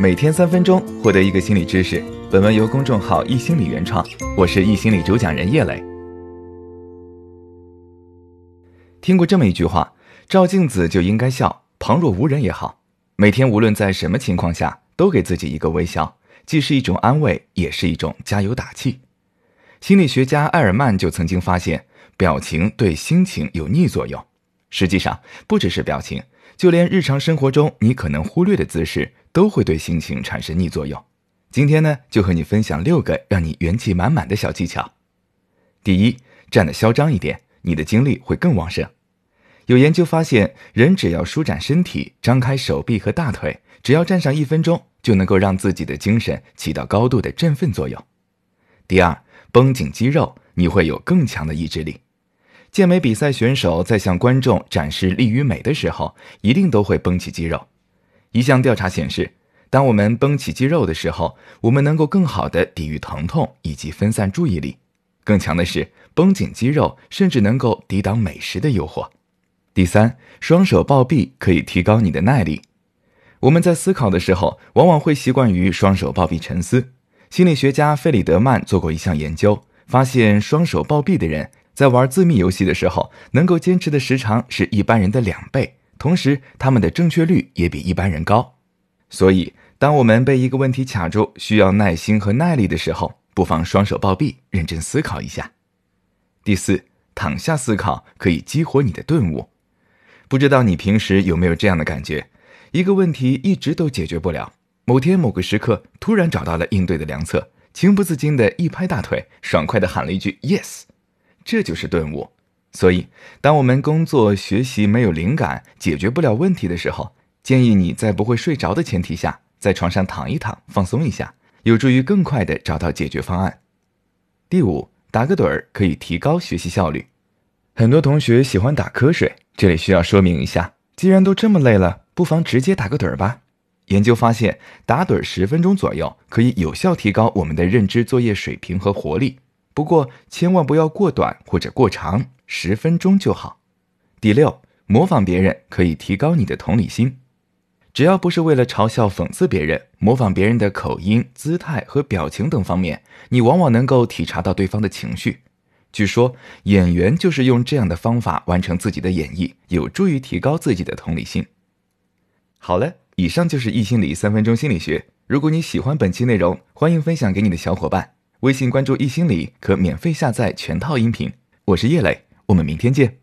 每天三分钟，获得一个心理知识。本文由公众号“易心理”原创，我是易心理主讲人叶磊。听过这么一句话：照镜子就应该笑，旁若无人也好。每天无论在什么情况下，都给自己一个微笑，既是一种安慰，也是一种加油打气。心理学家埃尔曼就曾经发现，表情对心情有逆作用。实际上，不只是表情，就连日常生活中你可能忽略的姿势，都会对心情产生逆作用。今天呢，就和你分享六个让你元气满满的小技巧。第一，站得嚣张一点，你的精力会更旺盛。有研究发现，人只要舒展身体，张开手臂和大腿，只要站上一分钟，就能够让自己的精神起到高度的振奋作用。第二，绷紧肌肉，你会有更强的意志力。健美比赛选手在向观众展示力与美的时候，一定都会绷起肌肉。一项调查显示，当我们绷起肌肉的时候，我们能够更好地抵御疼痛以及分散注意力。更强的是，绷紧肌肉甚至能够抵挡美食的诱惑。第三，双手抱臂可以提高你的耐力。我们在思考的时候，往往会习惯于双手抱臂沉思。心理学家费里德曼做过一项研究，发现双手抱臂的人。在玩自密游戏的时候，能够坚持的时长是一般人的两倍，同时他们的正确率也比一般人高。所以，当我们被一个问题卡住，需要耐心和耐力的时候，不妨双手抱臂，认真思考一下。第四，躺下思考可以激活你的顿悟。不知道你平时有没有这样的感觉？一个问题一直都解决不了，某天某个时刻突然找到了应对的良策，情不自禁的一拍大腿，爽快的喊了一句 “yes”。这就是顿悟。所以，当我们工作学习没有灵感、解决不了问题的时候，建议你在不会睡着的前提下，在床上躺一躺，放松一下，有助于更快的找到解决方案。第五，打个盹儿可以提高学习效率。很多同学喜欢打瞌睡，这里需要说明一下：既然都这么累了，不妨直接打个盹儿吧。研究发现，打盹十分钟左右，可以有效提高我们的认知作业水平和活力。不过，千万不要过短或者过长，十分钟就好。第六，模仿别人可以提高你的同理心。只要不是为了嘲笑、讽刺别人，模仿别人的口音、姿态和表情等方面，你往往能够体察到对方的情绪。据说，演员就是用这样的方法完成自己的演绎，有助于提高自己的同理心。好了，以上就是易心理三分钟心理学。如果你喜欢本期内容，欢迎分享给你的小伙伴。微信关注一心理，可免费下载全套音频。我是叶磊，我们明天见。